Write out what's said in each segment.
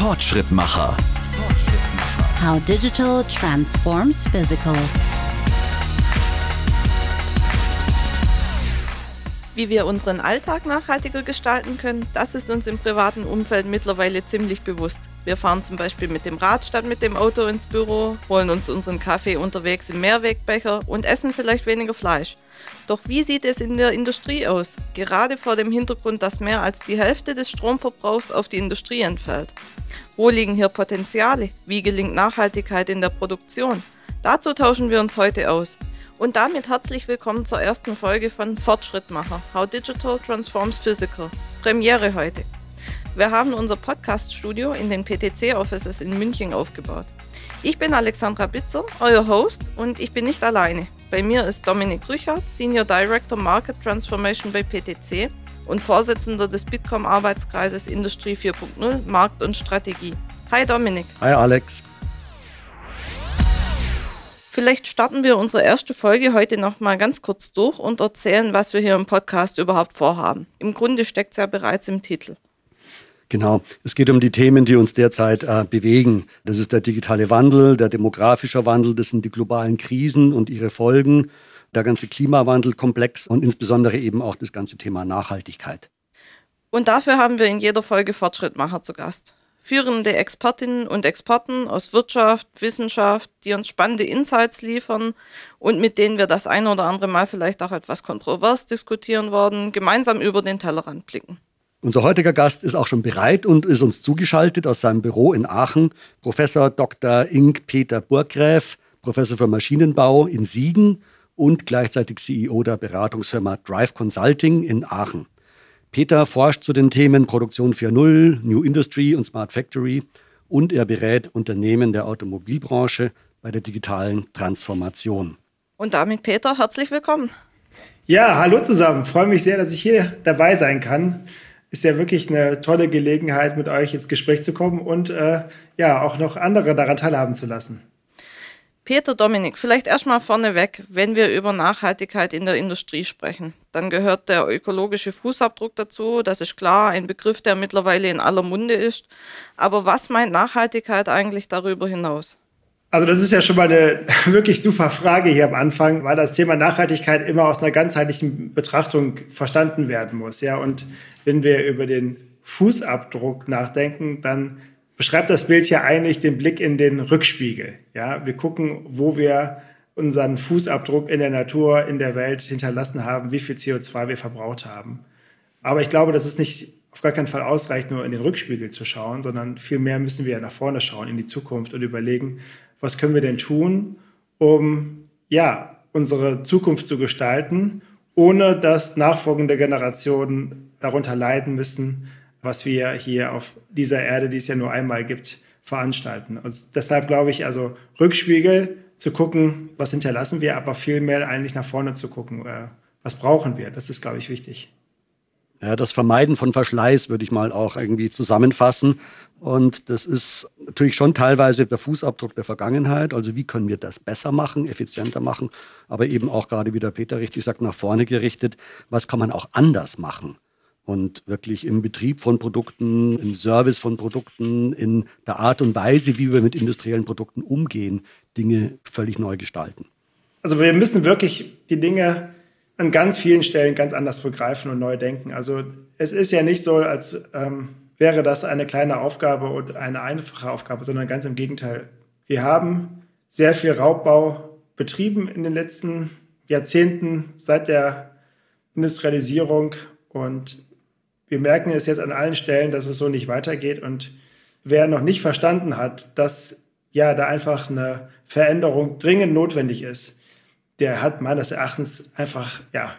Fortschrittmacher. How digital transforms physical. Wie wir unseren Alltag nachhaltiger gestalten können, das ist uns im privaten Umfeld mittlerweile ziemlich bewusst. Wir fahren zum Beispiel mit dem Rad statt mit dem Auto ins Büro, holen uns unseren Kaffee unterwegs im Mehrwegbecher und essen vielleicht weniger Fleisch. Doch wie sieht es in der Industrie aus? Gerade vor dem Hintergrund, dass mehr als die Hälfte des Stromverbrauchs auf die Industrie entfällt. Wo liegen hier Potenziale? Wie gelingt Nachhaltigkeit in der Produktion? Dazu tauschen wir uns heute aus. Und damit herzlich willkommen zur ersten Folge von Fortschrittmacher, How Digital Transforms Physical. Premiere heute. Wir haben unser Podcast-Studio in den PTC-Offices in München aufgebaut. Ich bin Alexandra Bitzer, euer Host, und ich bin nicht alleine. Bei mir ist Dominik Rüchert, Senior Director Market Transformation bei PTC und Vorsitzender des Bitkom-Arbeitskreises Industrie 4.0 Markt und Strategie. Hi Dominik. Hi Alex. Vielleicht starten wir unsere erste Folge heute noch mal ganz kurz durch und erzählen, was wir hier im Podcast überhaupt vorhaben. Im Grunde steckt es ja bereits im Titel. Genau, es geht um die Themen, die uns derzeit äh, bewegen. Das ist der digitale Wandel, der demografische Wandel, das sind die globalen Krisen und ihre Folgen, der ganze Klimawandelkomplex und insbesondere eben auch das ganze Thema Nachhaltigkeit. Und dafür haben wir in jeder Folge Fortschrittmacher zu Gast führende Expertinnen und Experten aus Wirtschaft, Wissenschaft, die uns spannende Insights liefern und mit denen wir das ein oder andere Mal vielleicht auch etwas kontrovers diskutieren werden, gemeinsam über den Tellerrand blicken. Unser heutiger Gast ist auch schon bereit und ist uns zugeschaltet aus seinem Büro in Aachen. Professor Dr. Ink Peter Burgräf, Professor für Maschinenbau in Siegen und gleichzeitig CEO der Beratungsfirma Drive Consulting in Aachen. Peter forscht zu den Themen Produktion 4.0, New Industry und Smart Factory und er berät Unternehmen der Automobilbranche bei der digitalen Transformation. Und damit, Peter, herzlich willkommen. Ja, hallo zusammen. Freue mich sehr, dass ich hier dabei sein kann. Ist ja wirklich eine tolle Gelegenheit, mit euch ins Gespräch zu kommen und äh, ja, auch noch andere daran teilhaben zu lassen. Peter Dominik, vielleicht erstmal vorneweg, wenn wir über Nachhaltigkeit in der Industrie sprechen, dann gehört der ökologische Fußabdruck dazu. Das ist klar, ein Begriff, der mittlerweile in aller Munde ist. Aber was meint Nachhaltigkeit eigentlich darüber hinaus? Also das ist ja schon mal eine wirklich super Frage hier am Anfang, weil das Thema Nachhaltigkeit immer aus einer ganzheitlichen Betrachtung verstanden werden muss. Ja, und wenn wir über den Fußabdruck nachdenken, dann beschreibt das Bild ja eigentlich den Blick in den Rückspiegel. Ja, wir gucken, wo wir unseren Fußabdruck in der Natur, in der Welt hinterlassen haben, wie viel CO2 wir verbraucht haben. Aber ich glaube, dass es nicht auf gar keinen Fall ausreicht, nur in den Rückspiegel zu schauen, sondern vielmehr müssen wir nach vorne schauen, in die Zukunft und überlegen, was können wir denn tun, um ja, unsere Zukunft zu gestalten, ohne dass nachfolgende Generationen darunter leiden müssen, was wir hier auf dieser Erde, die es ja nur einmal gibt, veranstalten. Und deshalb glaube ich, also Rückspiegel zu gucken, was hinterlassen wir, aber vielmehr eigentlich nach vorne zu gucken, äh, was brauchen wir. Das ist, glaube ich, wichtig. Ja, das Vermeiden von Verschleiß würde ich mal auch irgendwie zusammenfassen. Und das ist natürlich schon teilweise der Fußabdruck der Vergangenheit. Also wie können wir das besser machen, effizienter machen, aber eben auch gerade, wie der Peter richtig sagt, nach vorne gerichtet. Was kann man auch anders machen? Und wirklich im Betrieb von Produkten, im Service von Produkten, in der Art und Weise, wie wir mit industriellen Produkten umgehen, Dinge völlig neu gestalten. Also wir müssen wirklich die Dinge an ganz vielen Stellen ganz anders begreifen und neu denken. Also es ist ja nicht so, als ähm, wäre das eine kleine Aufgabe und eine einfache Aufgabe, sondern ganz im Gegenteil. Wir haben sehr viel Raubbau betrieben in den letzten Jahrzehnten seit der Industrialisierung und wir merken es jetzt an allen Stellen, dass es so nicht weitergeht. Und wer noch nicht verstanden hat, dass ja da einfach eine Veränderung dringend notwendig ist, der hat meines Erachtens einfach ja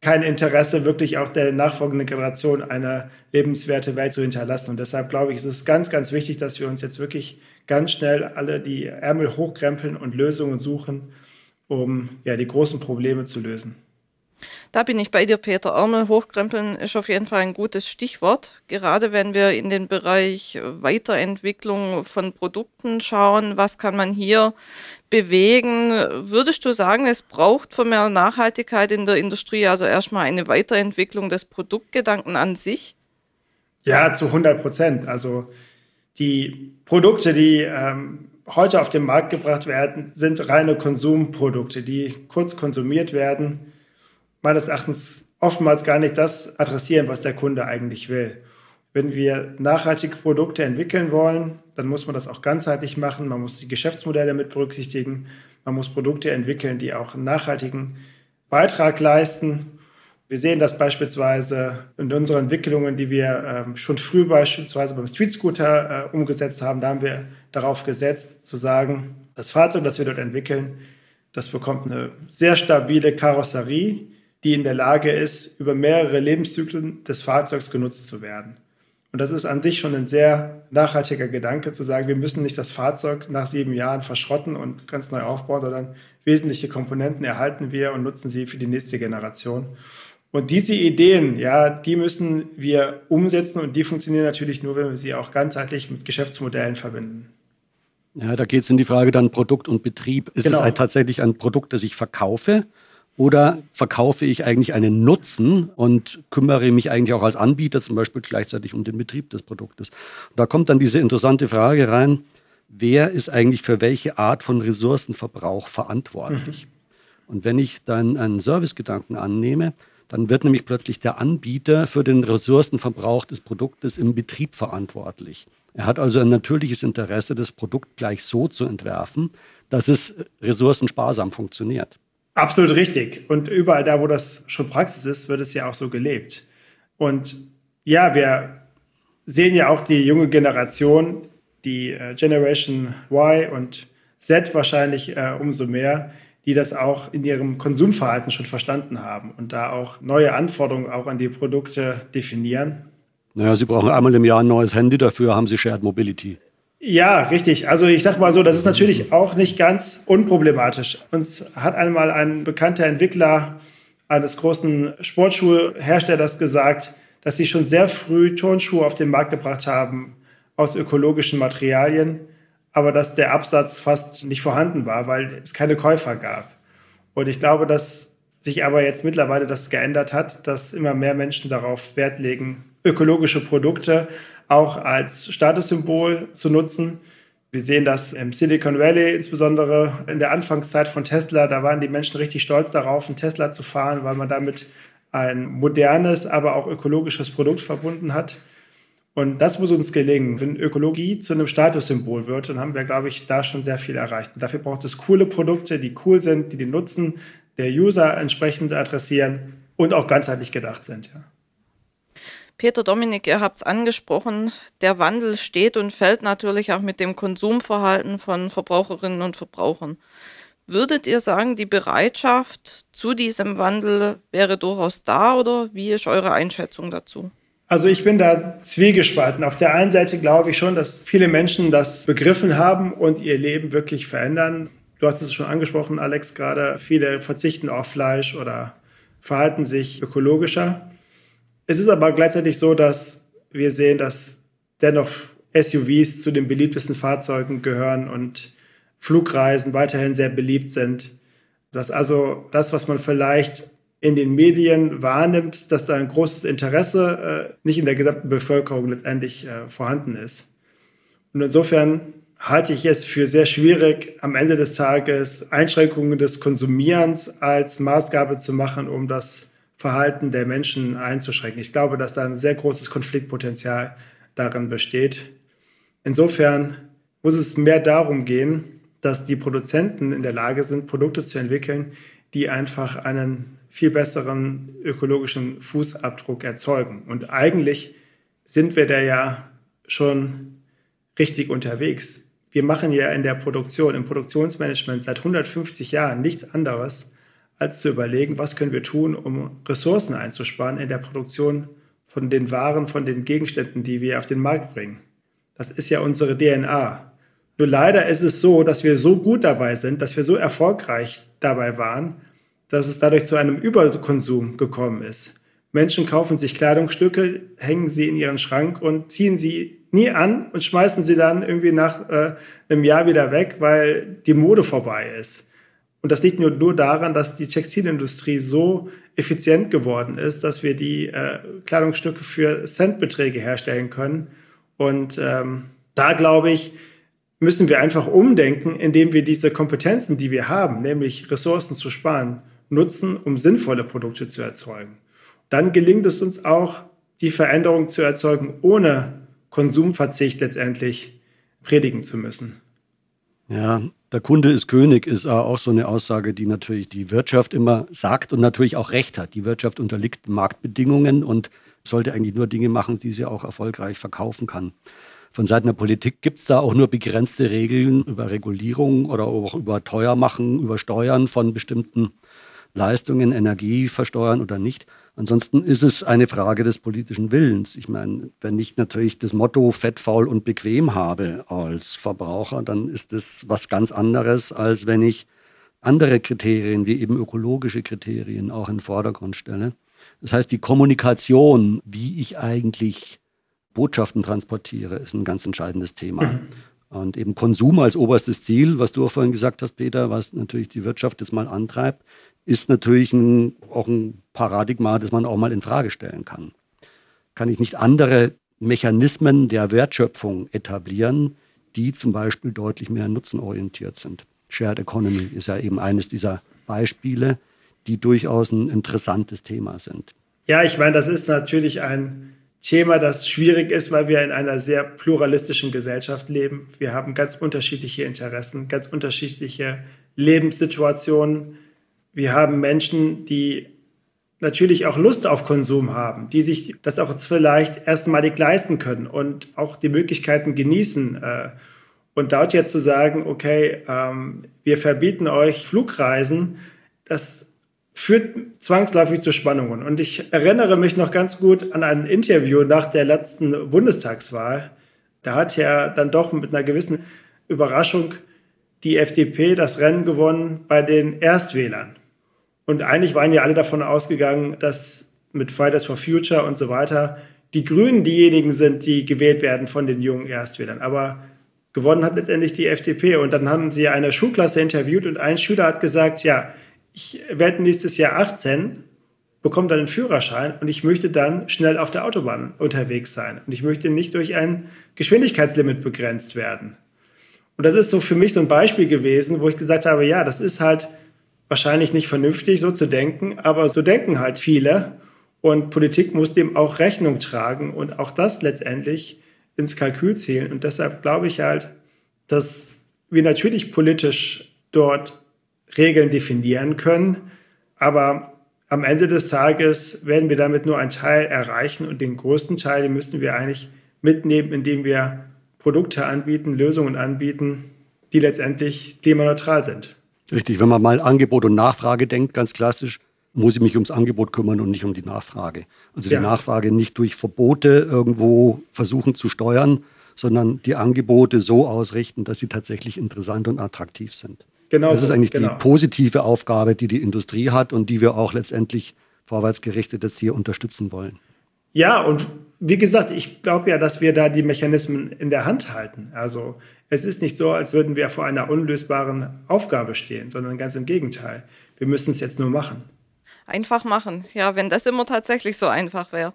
kein Interesse, wirklich auch der nachfolgenden Generation eine lebenswerte Welt zu hinterlassen. Und deshalb glaube ich, ist es ganz, ganz wichtig, dass wir uns jetzt wirklich ganz schnell alle die Ärmel hochkrempeln und Lösungen suchen, um ja die großen Probleme zu lösen. Da bin ich bei dir, Peter. Ärmel hochkrempeln ist auf jeden Fall ein gutes Stichwort. Gerade wenn wir in den Bereich Weiterentwicklung von Produkten schauen, was kann man hier bewegen? Würdest du sagen, es braucht für mehr Nachhaltigkeit in der Industrie also erstmal eine Weiterentwicklung des Produktgedanken an sich? Ja, zu 100 Prozent. Also Die Produkte, die ähm, heute auf den Markt gebracht werden, sind reine Konsumprodukte, die kurz konsumiert werden, meines Erachtens oftmals gar nicht das adressieren, was der Kunde eigentlich will. Wenn wir nachhaltige Produkte entwickeln wollen, dann muss man das auch ganzheitlich machen. Man muss die Geschäftsmodelle mit berücksichtigen. Man muss Produkte entwickeln, die auch einen nachhaltigen Beitrag leisten. Wir sehen das beispielsweise in unseren Entwicklungen, die wir ähm, schon früh beispielsweise beim Street Scooter äh, umgesetzt haben. Da haben wir darauf gesetzt, zu sagen, das Fahrzeug, das wir dort entwickeln, das bekommt eine sehr stabile Karosserie, die in der Lage ist, über mehrere Lebenszyklen des Fahrzeugs genutzt zu werden. Und das ist an sich schon ein sehr nachhaltiger Gedanke, zu sagen, wir müssen nicht das Fahrzeug nach sieben Jahren verschrotten und ganz neu aufbauen, sondern wesentliche Komponenten erhalten wir und nutzen sie für die nächste Generation. Und diese Ideen, ja, die müssen wir umsetzen und die funktionieren natürlich nur, wenn wir sie auch ganzheitlich mit Geschäftsmodellen verbinden. Ja, da geht es in die Frage dann Produkt und Betrieb. Ist genau. es halt tatsächlich ein Produkt, das ich verkaufe? Oder verkaufe ich eigentlich einen Nutzen und kümmere mich eigentlich auch als Anbieter zum Beispiel gleichzeitig um den Betrieb des Produktes? Und da kommt dann diese interessante Frage rein, wer ist eigentlich für welche Art von Ressourcenverbrauch verantwortlich? Mhm. Und wenn ich dann einen Servicegedanken annehme, dann wird nämlich plötzlich der Anbieter für den Ressourcenverbrauch des Produktes im Betrieb verantwortlich. Er hat also ein natürliches Interesse, das Produkt gleich so zu entwerfen, dass es ressourcensparsam funktioniert. Absolut richtig. Und überall da, wo das schon Praxis ist, wird es ja auch so gelebt. Und ja, wir sehen ja auch die junge Generation, die äh, Generation Y und Z wahrscheinlich äh, umso mehr, die das auch in ihrem Konsumverhalten schon verstanden haben und da auch neue Anforderungen auch an die Produkte definieren. Naja, sie brauchen einmal im Jahr ein neues Handy, dafür haben sie Shared Mobility. Ja, richtig. Also ich sag mal so, das ist natürlich auch nicht ganz unproblematisch. Uns hat einmal ein bekannter Entwickler eines großen Sportschuhherstellers gesagt, dass sie schon sehr früh Turnschuhe auf den Markt gebracht haben aus ökologischen Materialien, aber dass der Absatz fast nicht vorhanden war, weil es keine Käufer gab. Und ich glaube, dass sich aber jetzt mittlerweile das geändert hat, dass immer mehr Menschen darauf Wert legen, ökologische Produkte auch als Statussymbol zu nutzen. Wir sehen das im Silicon Valley, insbesondere in der Anfangszeit von Tesla. Da waren die Menschen richtig stolz darauf, einen Tesla zu fahren, weil man damit ein modernes, aber auch ökologisches Produkt verbunden hat. Und das muss uns gelingen. Wenn Ökologie zu einem Statussymbol wird, dann haben wir, glaube ich, da schon sehr viel erreicht. Und dafür braucht es coole Produkte, die cool sind, die den Nutzen der User entsprechend adressieren und auch ganzheitlich gedacht sind. Ja. Peter Dominik, ihr habt es angesprochen, der Wandel steht und fällt natürlich auch mit dem Konsumverhalten von Verbraucherinnen und Verbrauchern. Würdet ihr sagen, die Bereitschaft zu diesem Wandel wäre durchaus da oder wie ist eure Einschätzung dazu? Also ich bin da zwiegespalten. Auf der einen Seite glaube ich schon, dass viele Menschen das begriffen haben und ihr Leben wirklich verändern. Du hast es schon angesprochen, Alex, gerade viele verzichten auf Fleisch oder verhalten sich ökologischer. Es ist aber gleichzeitig so, dass wir sehen, dass dennoch SUVs zu den beliebtesten Fahrzeugen gehören und Flugreisen weiterhin sehr beliebt sind. Dass also das, was man vielleicht in den Medien wahrnimmt, dass da ein großes Interesse äh, nicht in der gesamten Bevölkerung letztendlich äh, vorhanden ist. Und insofern halte ich es für sehr schwierig, am Ende des Tages Einschränkungen des Konsumierens als Maßgabe zu machen, um das Verhalten der Menschen einzuschränken. Ich glaube, dass da ein sehr großes Konfliktpotenzial darin besteht. Insofern muss es mehr darum gehen, dass die Produzenten in der Lage sind, Produkte zu entwickeln, die einfach einen viel besseren ökologischen Fußabdruck erzeugen. Und eigentlich sind wir da ja schon richtig unterwegs. Wir machen ja in der Produktion, im Produktionsmanagement seit 150 Jahren nichts anderes, als zu überlegen, was können wir tun, um Ressourcen einzusparen in der Produktion von den Waren, von den Gegenständen, die wir auf den Markt bringen. Das ist ja unsere DNA. Nur leider ist es so, dass wir so gut dabei sind, dass wir so erfolgreich dabei waren, dass es dadurch zu einem Überkonsum gekommen ist. Menschen kaufen sich Kleidungsstücke, hängen sie in ihren Schrank und ziehen sie nie an und schmeißen sie dann irgendwie nach äh, einem Jahr wieder weg, weil die Mode vorbei ist. Und das liegt nur, nur daran, dass die Textilindustrie so effizient geworden ist, dass wir die äh, Kleidungsstücke für Centbeträge herstellen können. Und ähm, da glaube ich, müssen wir einfach umdenken, indem wir diese Kompetenzen, die wir haben, nämlich Ressourcen zu sparen, nutzen, um sinnvolle Produkte zu erzeugen. Dann gelingt es uns auch, die Veränderung zu erzeugen, ohne Konsumverzicht letztendlich predigen zu müssen. Ja, der Kunde ist König ist auch so eine Aussage, die natürlich die Wirtschaft immer sagt und natürlich auch recht hat. Die Wirtschaft unterliegt Marktbedingungen und sollte eigentlich nur Dinge machen, die sie auch erfolgreich verkaufen kann. Von Seiten der Politik gibt es da auch nur begrenzte Regeln über Regulierung oder auch über Teuermachen, über Steuern von bestimmten Leistungen, Energie versteuern oder nicht. Ansonsten ist es eine Frage des politischen Willens. Ich meine, wenn ich natürlich das Motto fett, faul und bequem habe als Verbraucher, dann ist das was ganz anderes, als wenn ich andere Kriterien wie eben ökologische Kriterien auch in den Vordergrund stelle. Das heißt, die Kommunikation, wie ich eigentlich Botschaften transportiere, ist ein ganz entscheidendes Thema. Und eben Konsum als oberstes Ziel, was du auch vorhin gesagt hast, Peter, was natürlich die Wirtschaft jetzt mal antreibt, ist natürlich ein, auch ein Paradigma, das man auch mal in Frage stellen kann. Kann ich nicht andere Mechanismen der Wertschöpfung etablieren, die zum Beispiel deutlich mehr nutzenorientiert sind? Shared Economy ist ja eben eines dieser Beispiele, die durchaus ein interessantes Thema sind. Ja, ich meine, das ist natürlich ein Thema, das schwierig ist, weil wir in einer sehr pluralistischen Gesellschaft leben. Wir haben ganz unterschiedliche Interessen, ganz unterschiedliche Lebenssituationen. Wir haben Menschen, die natürlich auch Lust auf Konsum haben, die sich das auch vielleicht erstmalig leisten können und auch die Möglichkeiten genießen. Äh, und dort jetzt zu sagen, okay, ähm, wir verbieten euch Flugreisen, das führt zwangsläufig zu Spannungen. Und ich erinnere mich noch ganz gut an ein Interview nach der letzten Bundestagswahl. Da hat ja dann doch mit einer gewissen Überraschung die FDP das Rennen gewonnen bei den Erstwählern. Und eigentlich waren ja alle davon ausgegangen, dass mit Fridays for Future und so weiter die Grünen diejenigen sind, die gewählt werden von den jungen Erstwählern. Aber gewonnen hat letztendlich die FDP. Und dann haben sie eine Schulklasse interviewt und ein Schüler hat gesagt, ja, ich werde nächstes Jahr 18, bekomme dann einen Führerschein und ich möchte dann schnell auf der Autobahn unterwegs sein. Und ich möchte nicht durch ein Geschwindigkeitslimit begrenzt werden. Und das ist so für mich so ein Beispiel gewesen, wo ich gesagt habe, ja, das ist halt wahrscheinlich nicht vernünftig, so zu denken, aber so denken halt viele. Und Politik muss dem auch Rechnung tragen und auch das letztendlich ins Kalkül zählen. Und deshalb glaube ich halt, dass wir natürlich politisch dort Regeln definieren können. Aber am Ende des Tages werden wir damit nur einen Teil erreichen und den größten Teil den müssen wir eigentlich mitnehmen, indem wir Produkte anbieten, Lösungen anbieten, die letztendlich klimaneutral sind. Richtig, wenn man mal Angebot und Nachfrage denkt, ganz klassisch, muss ich mich ums Angebot kümmern und nicht um die Nachfrage. Also die ja. Nachfrage nicht durch Verbote irgendwo versuchen zu steuern, sondern die Angebote so ausrichten, dass sie tatsächlich interessant und attraktiv sind. Genau das ist eigentlich genau. die positive Aufgabe, die die Industrie hat und die wir auch letztendlich vorwärtsgerichtet jetzt hier unterstützen wollen. Ja, und wie gesagt, ich glaube ja, dass wir da die Mechanismen in der Hand halten. Also es ist nicht so, als würden wir vor einer unlösbaren Aufgabe stehen, sondern ganz im Gegenteil. Wir müssen es jetzt nur machen. Einfach machen. Ja, wenn das immer tatsächlich so einfach wäre.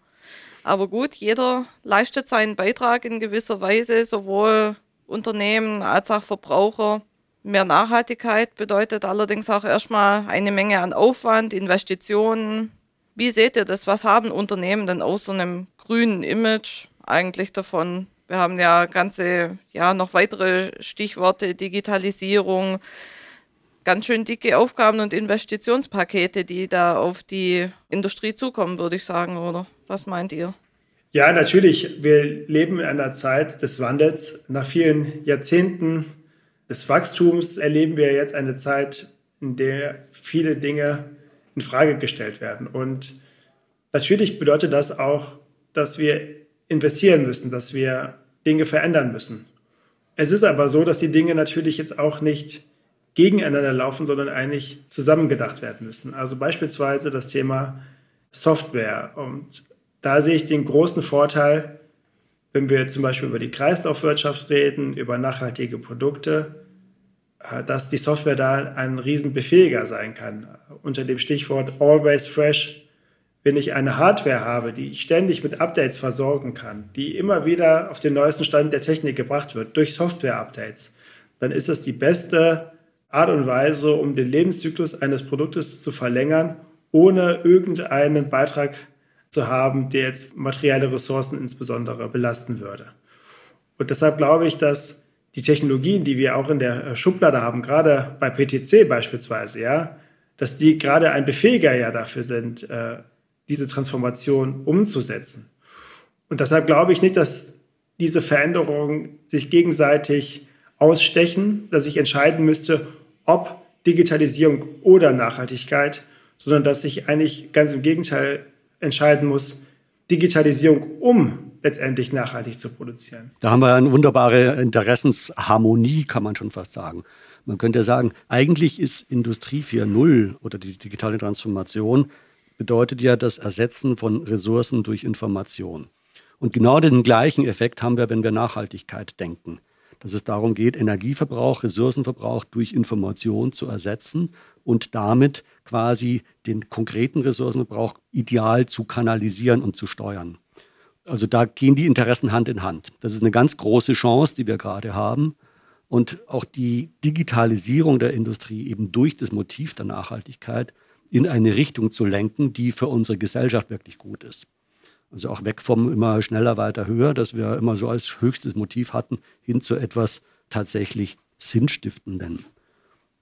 Aber gut, jeder leistet seinen Beitrag in gewisser Weise, sowohl Unternehmen als auch Verbraucher. Mehr Nachhaltigkeit bedeutet allerdings auch erstmal eine Menge an Aufwand, Investitionen. Wie seht ihr das? Was haben Unternehmen denn außer einem grünen Image eigentlich davon? Wir haben ja ganze, ja, noch weitere Stichworte, Digitalisierung, ganz schön dicke Aufgaben und Investitionspakete, die da auf die Industrie zukommen, würde ich sagen, oder? Was meint ihr? Ja, natürlich. Wir leben in einer Zeit des Wandels. Nach vielen Jahrzehnten des Wachstums erleben wir jetzt eine Zeit, in der viele Dinge in Frage gestellt werden. Und natürlich bedeutet das auch, dass wir investieren müssen, dass wir Dinge verändern müssen. Es ist aber so, dass die Dinge natürlich jetzt auch nicht gegeneinander laufen, sondern eigentlich zusammengedacht werden müssen. Also beispielsweise das Thema Software. Und da sehe ich den großen Vorteil, wenn wir zum Beispiel über die Kreislaufwirtschaft reden, über nachhaltige Produkte, äh, dass die Software da ein Riesenbefähiger sein kann. Unter dem Stichwort Always Fresh wenn ich eine Hardware habe, die ich ständig mit Updates versorgen kann, die immer wieder auf den neuesten Stand der Technik gebracht wird durch Software-Updates, dann ist das die beste Art und Weise, um den Lebenszyklus eines Produktes zu verlängern, ohne irgendeinen Beitrag zu haben, der jetzt materielle Ressourcen insbesondere belasten würde. Und deshalb glaube ich, dass die Technologien, die wir auch in der Schublade haben, gerade bei PTC beispielsweise, ja, dass die gerade ein Befähiger ja dafür sind, äh, diese Transformation umzusetzen. Und deshalb glaube ich nicht, dass diese Veränderungen sich gegenseitig ausstechen, dass ich entscheiden müsste, ob Digitalisierung oder Nachhaltigkeit, sondern dass ich eigentlich ganz im Gegenteil entscheiden muss, Digitalisierung, um letztendlich nachhaltig zu produzieren. Da haben wir eine wunderbare Interessensharmonie, kann man schon fast sagen. Man könnte sagen, eigentlich ist Industrie 4.0 oder die digitale Transformation bedeutet ja das Ersetzen von Ressourcen durch Information. Und genau den gleichen Effekt haben wir, wenn wir Nachhaltigkeit denken. Dass es darum geht, Energieverbrauch, Ressourcenverbrauch durch Information zu ersetzen und damit quasi den konkreten Ressourcenverbrauch ideal zu kanalisieren und zu steuern. Also da gehen die Interessen Hand in Hand. Das ist eine ganz große Chance, die wir gerade haben. Und auch die Digitalisierung der Industrie eben durch das Motiv der Nachhaltigkeit in eine Richtung zu lenken, die für unsere Gesellschaft wirklich gut ist. Also auch weg vom immer schneller, weiter, höher, das wir immer so als höchstes Motiv hatten, hin zu etwas tatsächlich Sinnstiftenden.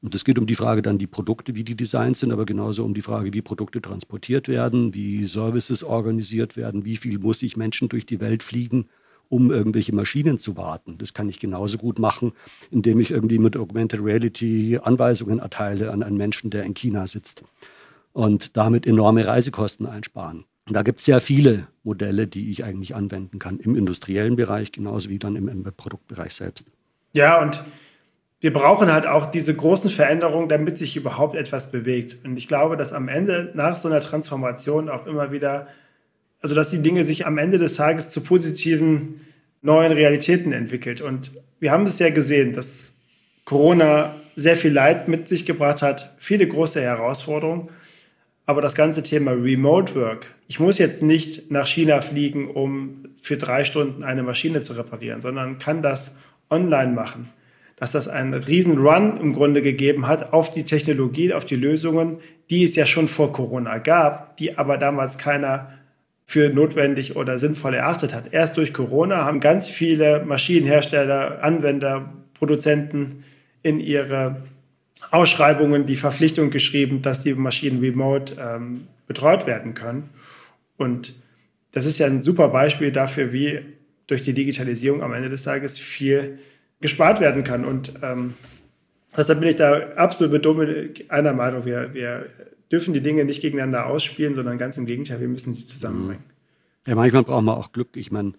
Und es geht um die Frage dann die Produkte, wie die designt sind, aber genauso um die Frage, wie Produkte transportiert werden, wie Services organisiert werden, wie viel muss ich Menschen durch die Welt fliegen, um irgendwelche Maschinen zu warten. Das kann ich genauso gut machen, indem ich irgendwie mit Augmented Reality Anweisungen erteile an einen Menschen, der in China sitzt und damit enorme Reisekosten einsparen. Und da gibt es sehr viele Modelle, die ich eigentlich anwenden kann, im industriellen Bereich genauso wie dann im Produktbereich selbst. Ja, und wir brauchen halt auch diese großen Veränderungen, damit sich überhaupt etwas bewegt. Und ich glaube, dass am Ende nach so einer Transformation auch immer wieder, also dass die Dinge sich am Ende des Tages zu positiven neuen Realitäten entwickelt. Und wir haben es ja gesehen, dass Corona sehr viel Leid mit sich gebracht hat, viele große Herausforderungen. Aber das ganze Thema Remote Work, ich muss jetzt nicht nach China fliegen, um für drei Stunden eine Maschine zu reparieren, sondern kann das online machen. Dass das einen riesen Run im Grunde gegeben hat auf die Technologie, auf die Lösungen, die es ja schon vor Corona gab, die aber damals keiner für notwendig oder sinnvoll erachtet hat. Erst durch Corona haben ganz viele Maschinenhersteller, Anwender, Produzenten in ihre Ausschreibungen die Verpflichtung geschrieben, dass die Maschinen remote ähm, betreut werden können. Und das ist ja ein super Beispiel dafür, wie durch die Digitalisierung am Ende des Tages viel gespart werden kann. Und ähm, deshalb bin ich da absolut mit Dominik einer Meinung. Wir, wir dürfen die Dinge nicht gegeneinander ausspielen, sondern ganz im Gegenteil, wir müssen sie zusammenbringen. Ja, manchmal brauchen wir auch Glück. Ich meine,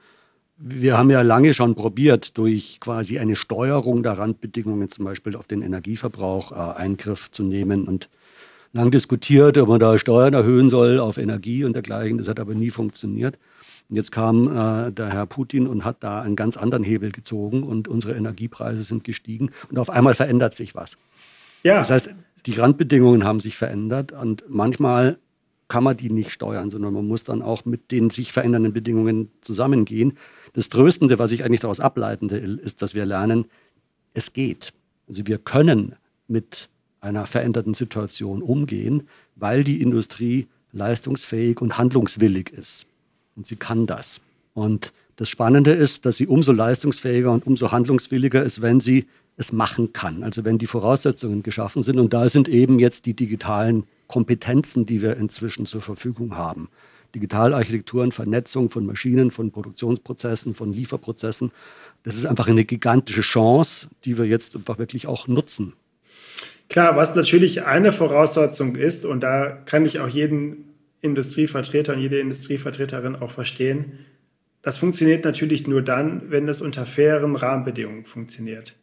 wir haben ja lange schon probiert, durch quasi eine Steuerung der Randbedingungen, zum Beispiel auf den Energieverbrauch, äh, Eingriff zu nehmen und lang diskutiert, ob man da Steuern erhöhen soll auf Energie und dergleichen. Das hat aber nie funktioniert. Und jetzt kam äh, der Herr Putin und hat da einen ganz anderen Hebel gezogen und unsere Energiepreise sind gestiegen und auf einmal verändert sich was. Ja. Das heißt, die Randbedingungen haben sich verändert und manchmal kann man die nicht steuern, sondern man muss dann auch mit den sich verändernden Bedingungen zusammengehen. Das Tröstende, was ich eigentlich daraus ableitende, ist, dass wir lernen, es geht. Also wir können mit einer veränderten Situation umgehen, weil die Industrie leistungsfähig und handlungswillig ist. Und sie kann das. Und das Spannende ist, dass sie umso leistungsfähiger und umso handlungswilliger ist, wenn sie es machen kann. Also wenn die Voraussetzungen geschaffen sind. Und da sind eben jetzt die digitalen Kompetenzen, die wir inzwischen zur Verfügung haben. Digitalarchitekturen, Vernetzung von Maschinen, von Produktionsprozessen, von Lieferprozessen. Das ist einfach eine gigantische Chance, die wir jetzt einfach wirklich auch nutzen. Klar, was natürlich eine Voraussetzung ist, und da kann ich auch jeden Industrievertreter und jede Industrievertreterin auch verstehen, das funktioniert natürlich nur dann, wenn es unter fairen Rahmenbedingungen funktioniert.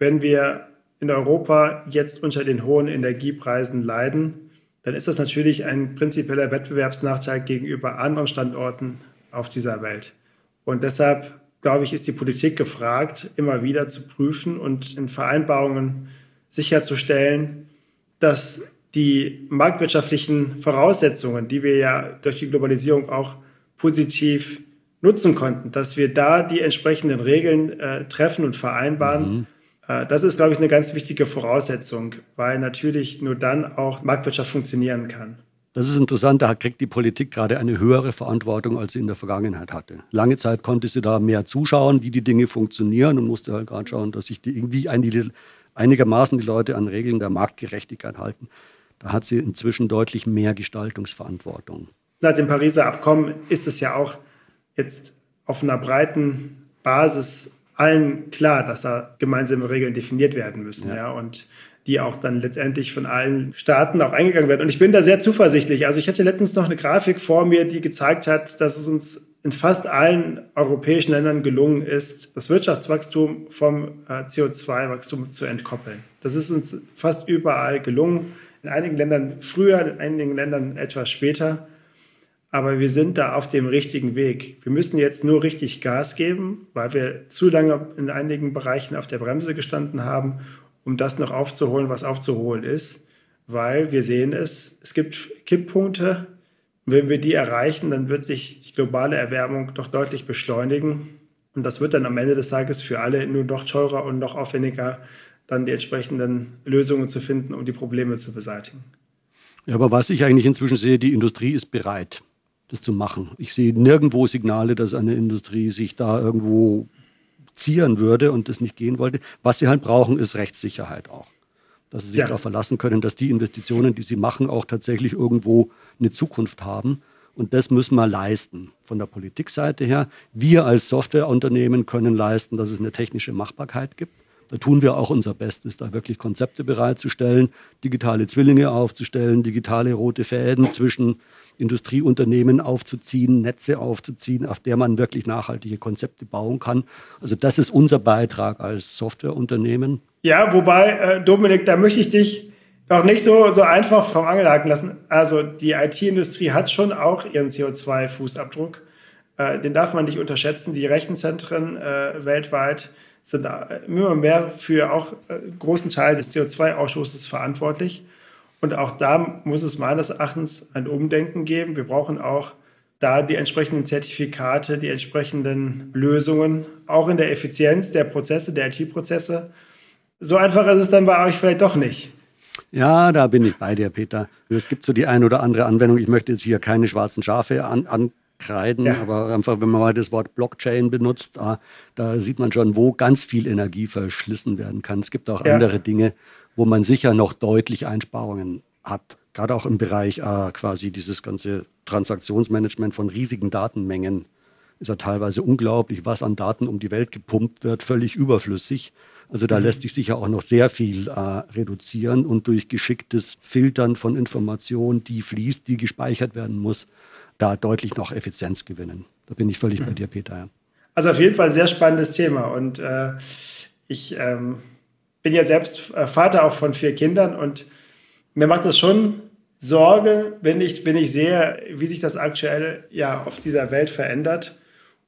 Wenn wir in Europa jetzt unter den hohen Energiepreisen leiden, dann ist das natürlich ein prinzipieller Wettbewerbsnachteil gegenüber anderen Standorten auf dieser Welt. Und deshalb, glaube ich, ist die Politik gefragt, immer wieder zu prüfen und in Vereinbarungen sicherzustellen, dass die marktwirtschaftlichen Voraussetzungen, die wir ja durch die Globalisierung auch positiv nutzen konnten, dass wir da die entsprechenden Regeln äh, treffen und vereinbaren. Mhm. Äh, das ist, glaube ich, eine ganz wichtige Voraussetzung, weil natürlich nur dann auch Marktwirtschaft funktionieren kann. Das ist interessant, da kriegt die Politik gerade eine höhere Verantwortung, als sie in der Vergangenheit hatte. Lange Zeit konnte sie da mehr zuschauen, wie die Dinge funktionieren und musste halt gerade schauen, dass sich die irgendwie einigermaßen die Leute an Regeln der Marktgerechtigkeit halten. Da hat sie inzwischen deutlich mehr Gestaltungsverantwortung. Seit dem Pariser Abkommen ist es ja auch jetzt auf einer breiten Basis allen klar, dass da gemeinsame Regeln definiert werden müssen. Ja. ja. Und die auch dann letztendlich von allen Staaten auch eingegangen werden. Und ich bin da sehr zuversichtlich. Also ich hatte letztens noch eine Grafik vor mir, die gezeigt hat, dass es uns in fast allen europäischen Ländern gelungen ist, das Wirtschaftswachstum vom äh, CO2-Wachstum zu entkoppeln. Das ist uns fast überall gelungen. In einigen Ländern früher, in einigen Ländern etwas später. Aber wir sind da auf dem richtigen Weg. Wir müssen jetzt nur richtig Gas geben, weil wir zu lange in einigen Bereichen auf der Bremse gestanden haben um das noch aufzuholen, was aufzuholen ist, weil wir sehen es, es gibt Kipppunkte. Wenn wir die erreichen, dann wird sich die globale Erwärmung doch deutlich beschleunigen. Und das wird dann am Ende des Tages für alle nur noch teurer und noch aufwendiger, dann die entsprechenden Lösungen zu finden, um die Probleme zu beseitigen. Ja, aber was ich eigentlich inzwischen sehe, die Industrie ist bereit, das zu machen. Ich sehe nirgendwo Signale, dass eine Industrie sich da irgendwo zieren würde und das nicht gehen wollte. Was sie halt brauchen, ist Rechtssicherheit auch. Dass sie sich ja. darauf verlassen können, dass die Investitionen, die sie machen, auch tatsächlich irgendwo eine Zukunft haben. Und das müssen wir leisten von der Politikseite her. Wir als Softwareunternehmen können leisten, dass es eine technische Machbarkeit gibt. Da tun wir auch unser Bestes, da wirklich Konzepte bereitzustellen, digitale Zwillinge aufzustellen, digitale rote Fäden zwischen Industrieunternehmen aufzuziehen, Netze aufzuziehen, auf der man wirklich nachhaltige Konzepte bauen kann. Also das ist unser Beitrag als Softwareunternehmen. Ja, wobei, äh, Dominik, da möchte ich dich auch nicht so, so einfach vom Angelhaken lassen. Also die IT-Industrie hat schon auch ihren CO2-Fußabdruck. Äh, den darf man nicht unterschätzen. Die Rechenzentren äh, weltweit sind äh, immer mehr für auch äh, großen Teil des CO2-Ausstoßes verantwortlich. Und auch da muss es meines Erachtens ein Umdenken geben. Wir brauchen auch da die entsprechenden Zertifikate, die entsprechenden Lösungen, auch in der Effizienz der Prozesse, der IT-Prozesse. So einfach ist es dann bei euch vielleicht doch nicht. Ja, da bin ich bei dir, Peter. Es gibt so die ein oder andere Anwendung. Ich möchte jetzt hier keine schwarzen Schafe an, ankreiden, ja. aber einfach, wenn man mal das Wort Blockchain benutzt, da, da, sieht man schon, wo ganz viel Energie verschlissen werden kann. Es gibt auch ja. andere Dinge, wo man sicher noch deutlich Einsparungen hat. Gerade auch im Bereich äh, quasi dieses ganze Transaktionsmanagement von riesigen Datenmengen ist ja teilweise unglaublich, was an Daten um die Welt gepumpt wird, völlig überflüssig. Also da mhm. lässt sich sicher auch noch sehr viel äh, reduzieren und durch geschicktes Filtern von Informationen, die fließt, die gespeichert werden muss, da deutlich noch Effizienz gewinnen. Da bin ich völlig bei dir, Peter. Ja. Also auf jeden Fall ein sehr spannendes Thema und äh, ich ähm bin ja selbst äh, Vater auch von vier Kindern und mir macht das schon Sorge, wenn ich, wenn ich sehe, wie sich das aktuell ja auf dieser Welt verändert.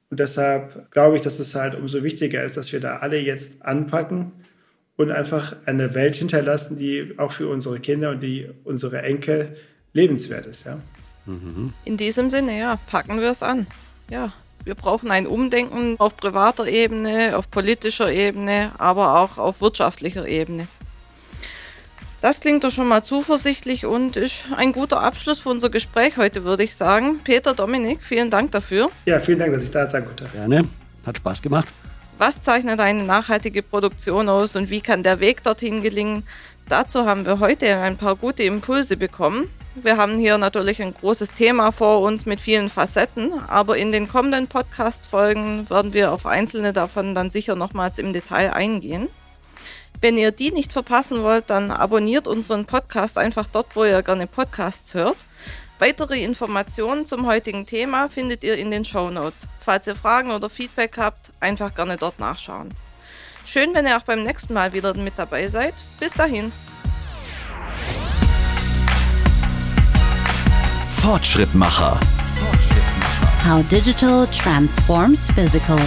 Und deshalb glaube ich, dass es halt umso wichtiger ist, dass wir da alle jetzt anpacken und einfach eine Welt hinterlassen, die auch für unsere Kinder und die unsere Enkel lebenswert ist. Ja? In diesem Sinne, ja, packen wir es an. Ja, wir brauchen ein Umdenken auf privater Ebene, auf politischer Ebene, aber auch auf wirtschaftlicher Ebene. Das klingt doch schon mal zuversichtlich und ist ein guter Abschluss für unser Gespräch heute, würde ich sagen. Peter, Dominik, vielen Dank dafür. Ja, vielen Dank, dass ich da sein konnte. Gerne, hat Spaß gemacht. Was zeichnet eine nachhaltige Produktion aus und wie kann der Weg dorthin gelingen? Dazu haben wir heute ein paar gute Impulse bekommen. Wir haben hier natürlich ein großes Thema vor uns mit vielen Facetten, aber in den kommenden Podcast-Folgen werden wir auf einzelne davon dann sicher nochmals im Detail eingehen. Wenn ihr die nicht verpassen wollt, dann abonniert unseren Podcast einfach dort, wo ihr gerne Podcasts hört. Weitere Informationen zum heutigen Thema findet ihr in den Show Notes. Falls ihr Fragen oder Feedback habt, einfach gerne dort nachschauen. Schön, wenn ihr auch beim nächsten Mal wieder mit dabei seid. Bis dahin. Fortschrittmacher. How digital transforms physical.